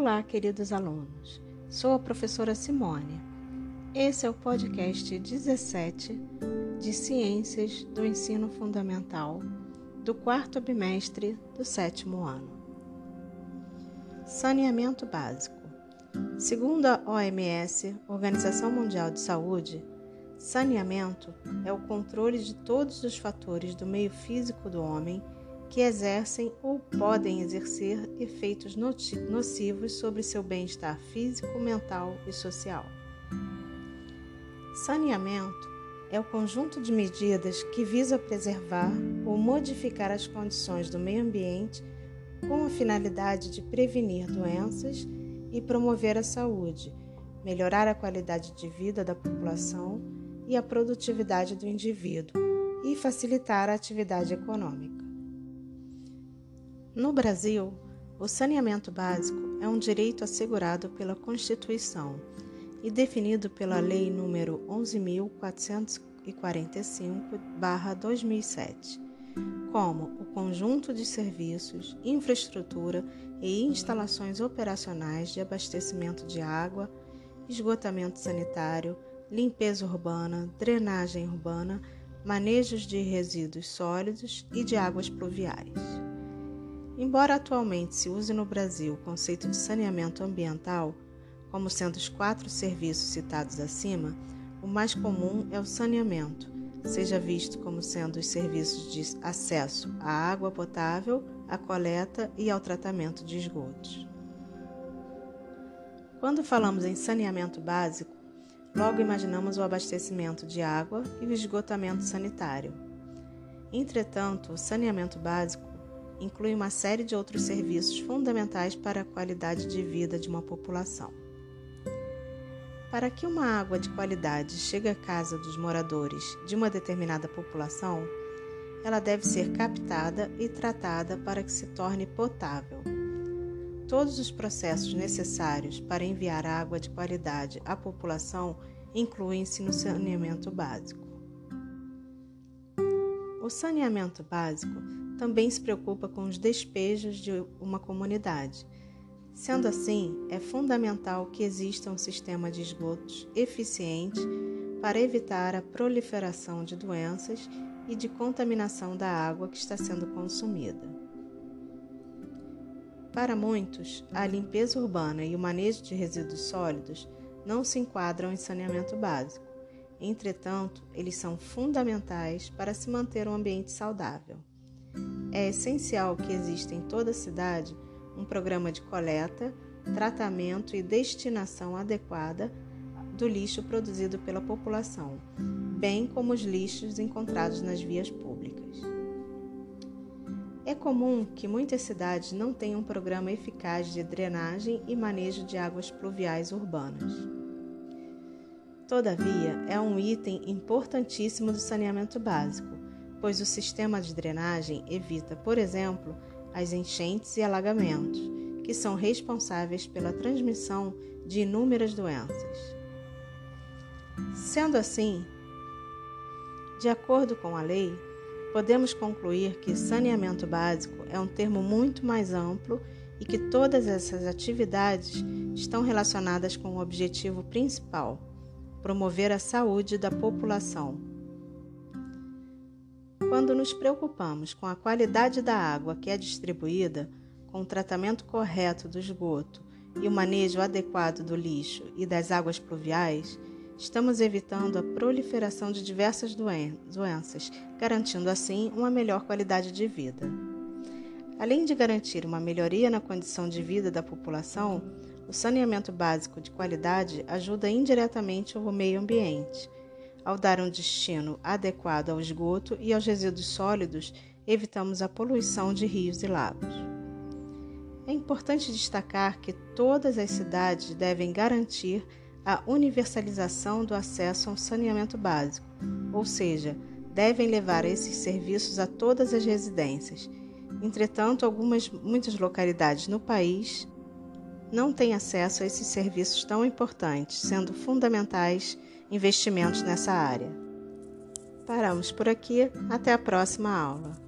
Olá, queridos alunos. Sou a professora Simone. Esse é o podcast 17 de Ciências do Ensino Fundamental do quarto bimestre do sétimo ano. Saneamento básico. Segundo a OMS, Organização Mundial de Saúde, saneamento é o controle de todos os fatores do meio físico do homem que exercem ou podem exercer efeitos nocivos sobre seu bem-estar físico, mental e social. Saneamento é o conjunto de medidas que visa preservar ou modificar as condições do meio ambiente com a finalidade de prevenir doenças e promover a saúde, melhorar a qualidade de vida da população e a produtividade do indivíduo e facilitar a atividade econômica. No Brasil, o saneamento básico é um direito assegurado pela Constituição e definido pela Lei nº 11.445-2007, como o conjunto de serviços, infraestrutura e instalações operacionais de abastecimento de água, esgotamento sanitário, limpeza urbana, drenagem urbana, manejos de resíduos sólidos e de águas pluviais. Embora atualmente se use no Brasil o conceito de saneamento ambiental, como sendo os quatro serviços citados acima, o mais comum é o saneamento, seja visto como sendo os serviços de acesso à água potável, à coleta e ao tratamento de esgotos. Quando falamos em saneamento básico, logo imaginamos o abastecimento de água e o esgotamento sanitário. Entretanto, o saneamento básico inclui uma série de outros serviços fundamentais para a qualidade de vida de uma população. Para que uma água de qualidade chegue à casa dos moradores de uma determinada população, ela deve ser captada e tratada para que se torne potável. Todos os processos necessários para enviar água de qualidade à população incluem-se no saneamento básico. O saneamento básico também se preocupa com os despejos de uma comunidade. Sendo assim, é fundamental que exista um sistema de esgotos eficiente para evitar a proliferação de doenças e de contaminação da água que está sendo consumida. Para muitos, a limpeza urbana e o manejo de resíduos sólidos não se enquadram em saneamento básico. Entretanto, eles são fundamentais para se manter um ambiente saudável. É essencial que exista em toda a cidade um programa de coleta, tratamento e destinação adequada do lixo produzido pela população, bem como os lixos encontrados nas vias públicas. É comum que muitas cidades não tenham um programa eficaz de drenagem e manejo de águas pluviais urbanas. Todavia, é um item importantíssimo do saneamento básico, pois o sistema de drenagem evita, por exemplo, as enchentes e alagamentos, que são responsáveis pela transmissão de inúmeras doenças. Sendo assim, de acordo com a lei, podemos concluir que saneamento básico é um termo muito mais amplo e que todas essas atividades estão relacionadas com o objetivo principal: promover a saúde da população quando nos preocupamos com a qualidade da água que é distribuída, com o tratamento correto do esgoto e o manejo adequado do lixo e das águas pluviais, estamos evitando a proliferação de diversas doenças, garantindo assim uma melhor qualidade de vida. Além de garantir uma melhoria na condição de vida da população, o saneamento básico de qualidade ajuda indiretamente o meio ambiente ao dar um destino adequado ao esgoto e aos resíduos sólidos, evitamos a poluição de rios e lagos. É importante destacar que todas as cidades devem garantir a universalização do acesso ao saneamento básico, ou seja, devem levar esses serviços a todas as residências. Entretanto, algumas muitas localidades no país não têm acesso a esses serviços tão importantes, sendo fundamentais investimentos nessa área. Paramos por aqui, até a próxima aula.